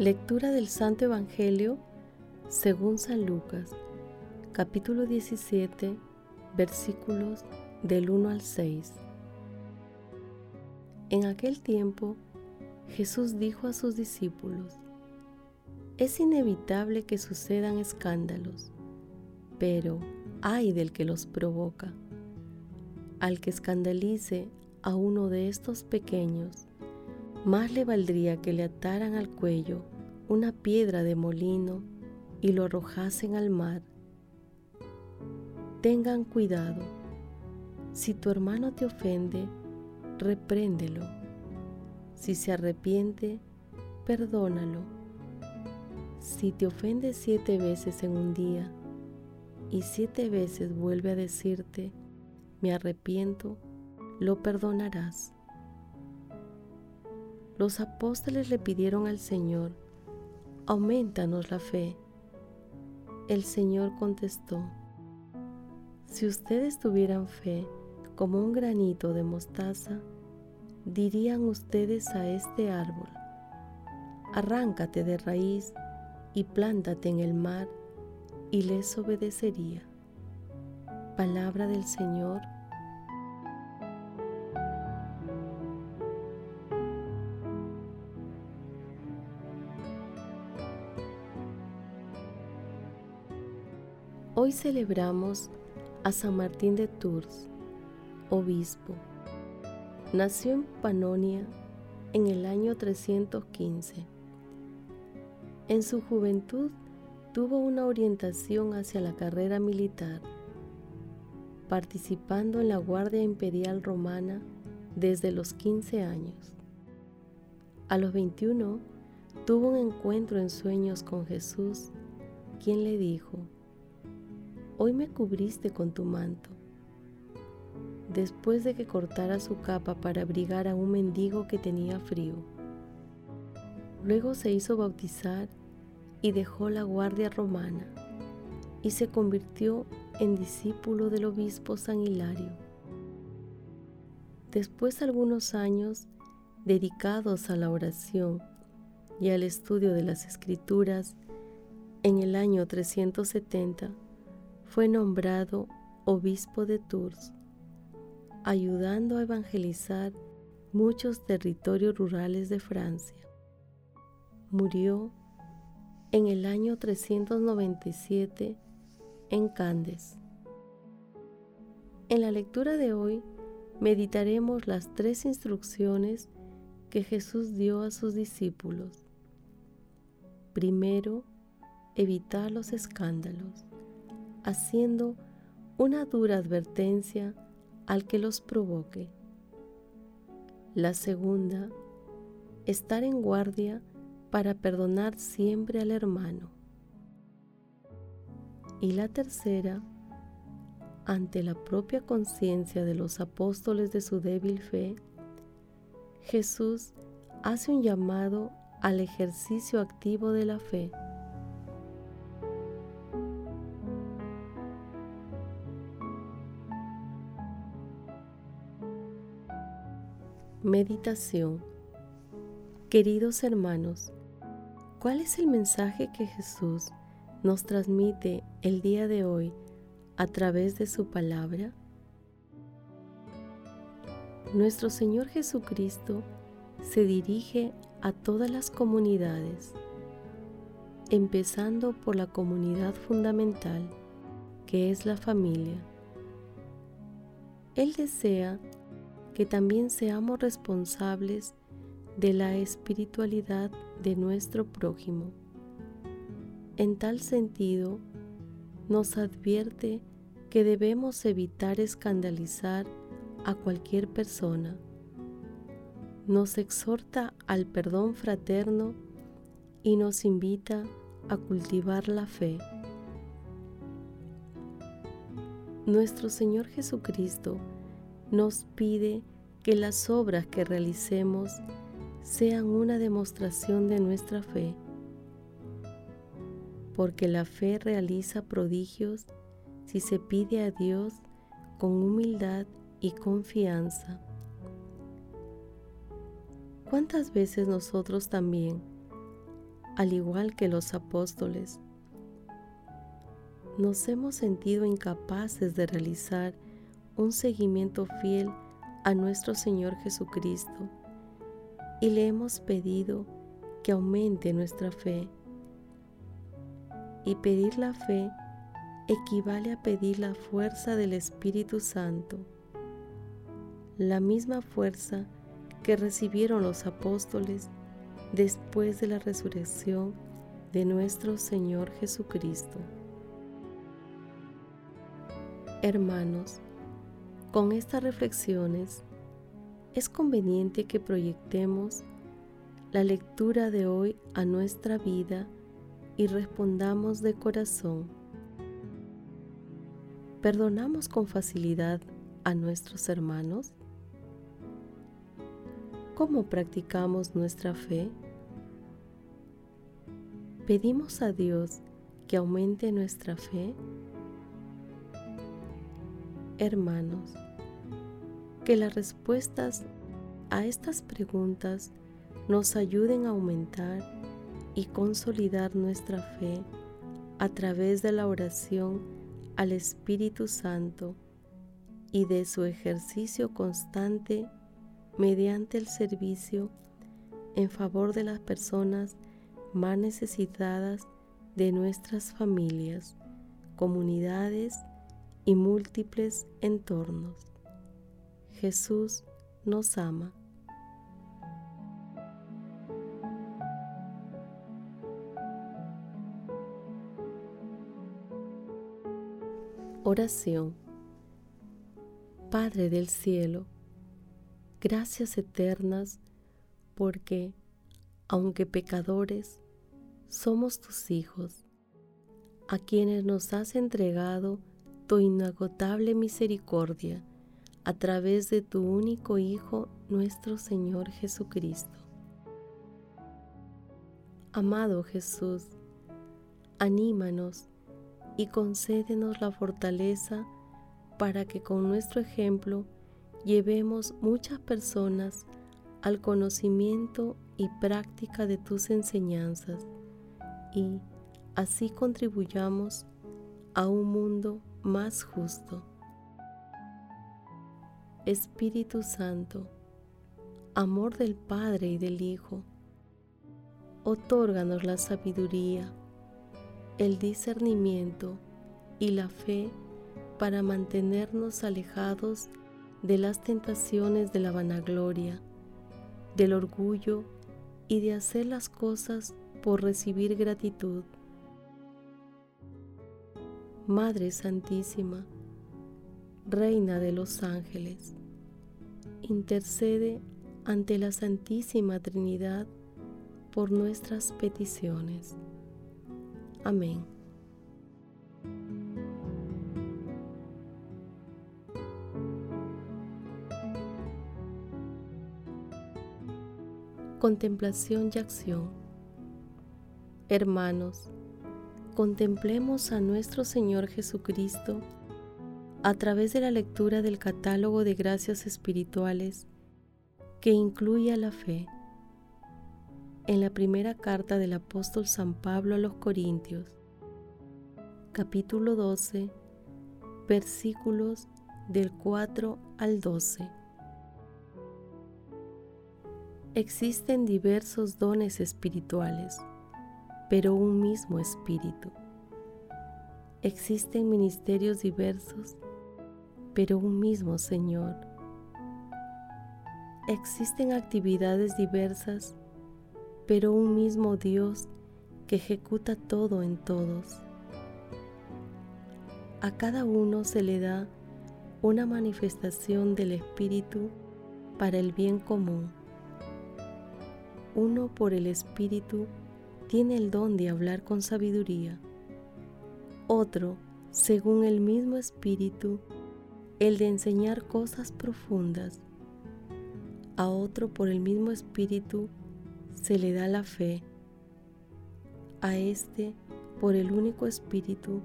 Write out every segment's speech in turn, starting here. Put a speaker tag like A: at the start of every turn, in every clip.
A: Lectura del Santo Evangelio según San Lucas, capítulo 17, versículos del 1 al 6. En aquel tiempo, Jesús dijo a sus discípulos, es inevitable que sucedan escándalos, pero ay del que los provoca. Al que escandalice a uno de estos pequeños, más le valdría que le ataran al cuello una piedra de molino y lo arrojasen al mar. Tengan cuidado. Si tu hermano te ofende, repréndelo. Si se arrepiente, perdónalo. Si te ofende siete veces en un día y siete veces vuelve a decirte, me arrepiento, lo perdonarás. Los apóstoles le pidieron al Señor, aumentanos la fe. El Señor contestó, si ustedes tuvieran fe como un granito de mostaza, dirían ustedes a este árbol, arráncate de raíz y plántate en el mar, y les obedecería. Palabra del Señor Hoy celebramos a San Martín de Tours, obispo. Nació en Panonia en el año 315. En su juventud tuvo una orientación hacia la carrera militar, participando en la Guardia Imperial Romana desde los 15 años. A los 21 tuvo un encuentro en sueños con Jesús, quien le dijo, hoy me cubriste con tu manto. Después de que cortara su capa para abrigar a un mendigo que tenía frío. Luego se hizo bautizar y dejó la guardia romana y se convirtió en discípulo del obispo San Hilario. Después de algunos años dedicados a la oración y al estudio de las escrituras, en el año 370 fue nombrado obispo de Tours, ayudando a evangelizar muchos territorios rurales de Francia. Murió en el año 397 en Candes. En la lectura de hoy meditaremos las tres instrucciones que Jesús dio a sus discípulos. Primero, evitar los escándalos haciendo una dura advertencia al que los provoque. La segunda, estar en guardia para perdonar siempre al hermano. Y la tercera, ante la propia conciencia de los apóstoles de su débil fe, Jesús hace un llamado al ejercicio activo de la fe Meditación Queridos hermanos, ¿cuál es el mensaje que Jesús nos transmite el día de hoy a través de su palabra? Nuestro Señor Jesucristo se dirige a todas las comunidades. empezando por la comunidad fundamental, que es la familia. Él desea que también seamos responsables de la espiritualidad de nuestro prójimo. En tal sentido, nos advierte que debemos evitar escandalizar a cualquier persona. Nos exhorta al perdón fraterno y nos invita a cultivar la fe. Nuestro Señor Jesucristo nos pide que las obras que realicemos sean una demostración de nuestra fe, porque la fe realiza prodigios si se pide a Dios con humildad y confianza. ¿Cuántas veces nosotros también, al igual que los apóstoles, nos hemos sentido incapaces de realizar un seguimiento fiel a nuestro Señor Jesucristo y le hemos pedido que aumente nuestra fe? Y pedir la fe equivale a pedir la fuerza del Espíritu Santo, la misma fuerza que recibieron los apóstoles después de la resurrección de nuestro Señor Jesucristo. Hermanos, con estas reflexiones es conveniente que proyectemos la lectura de hoy a nuestra vida y respondamos de corazón ¿Perdonamos con facilidad a nuestros hermanos? ¿Cómo practicamos nuestra fe? ¿Pedimos a Dios que aumente nuestra fe? Hermanos, que las respuestas a estas preguntas nos ayuden a aumentar y consolidar nuestra fe a través de la oración al Espíritu Santo y de su ejercicio constante mediante el servicio en favor de las personas más necesitadas de nuestras familias, comunidades y múltiples entornos. Jesús nos ama. Oración. Padre del cielo, gracias eternas porque, aunque pecadores, somos tus hijos, a quienes nos has entregado tu inagotable misericordia a través de tu único Hijo, nuestro Señor Jesucristo. Amado Jesús, anímanos y concédenos la fortaleza para que con nuestro ejemplo llevemos muchas personas al conocimiento y práctica de tus enseñanzas y así contribuyamos a un mundo más justo. Espíritu Santo, amor del Padre y del Hijo, otórganos la sabiduría el discernimiento y la fe para mantenernos alejados de las tentaciones de la vanagloria, del orgullo y de hacer las cosas por recibir gratitud. Madre Santísima, Reina de los ángeles, intercede ante la Santísima Trinidad por nuestras peticiones. Amén. Contemplación y acción. Hermanos, contemplemos a nuestro Señor Jesucristo a través de la lectura del catálogo de gracias espirituales que incluye a la fe en la primera carta del apóstol San Pablo a los Corintios, capítulo 12, versículos del 4 al 12. Existen diversos dones espirituales, pero un mismo Espíritu. Existen ministerios diversos, pero un mismo Señor. Existen actividades diversas, pero un mismo Dios que ejecuta todo en todos. A cada uno se le da una manifestación del Espíritu para el bien común. Uno por el Espíritu tiene el don de hablar con sabiduría. Otro, según el mismo Espíritu, el de enseñar cosas profundas. A otro por el mismo Espíritu se le da la fe. A este, por el único Espíritu,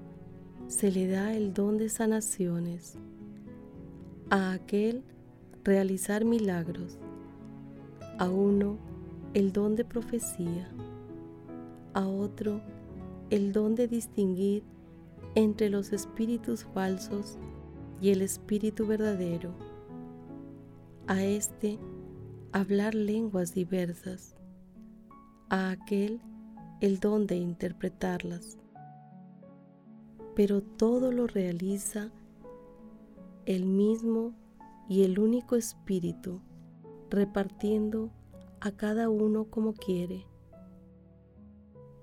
A: se le da el don de sanaciones. A aquel, realizar milagros. A uno, el don de profecía a otro el don de distinguir entre los espíritus falsos y el espíritu verdadero, a este hablar lenguas diversas, a aquel el don de interpretarlas. Pero todo lo realiza el mismo y el único espíritu, repartiendo a cada uno como quiere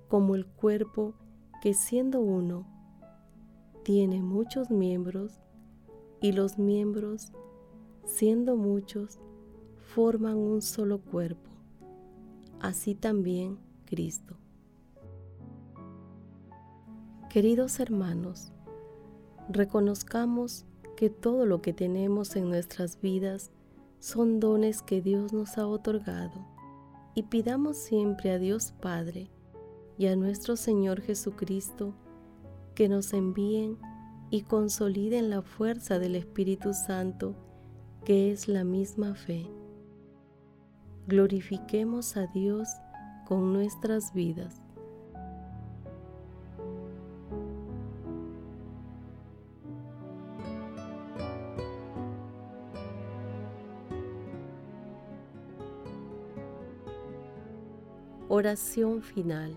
A: como el cuerpo que siendo uno tiene muchos miembros y los miembros siendo muchos forman un solo cuerpo, así también Cristo. Queridos hermanos, reconozcamos que todo lo que tenemos en nuestras vidas son dones que Dios nos ha otorgado y pidamos siempre a Dios Padre y a nuestro Señor Jesucristo que nos envíen y consoliden la fuerza del Espíritu Santo, que es la misma fe. Glorifiquemos a Dios con nuestras vidas. Oración final.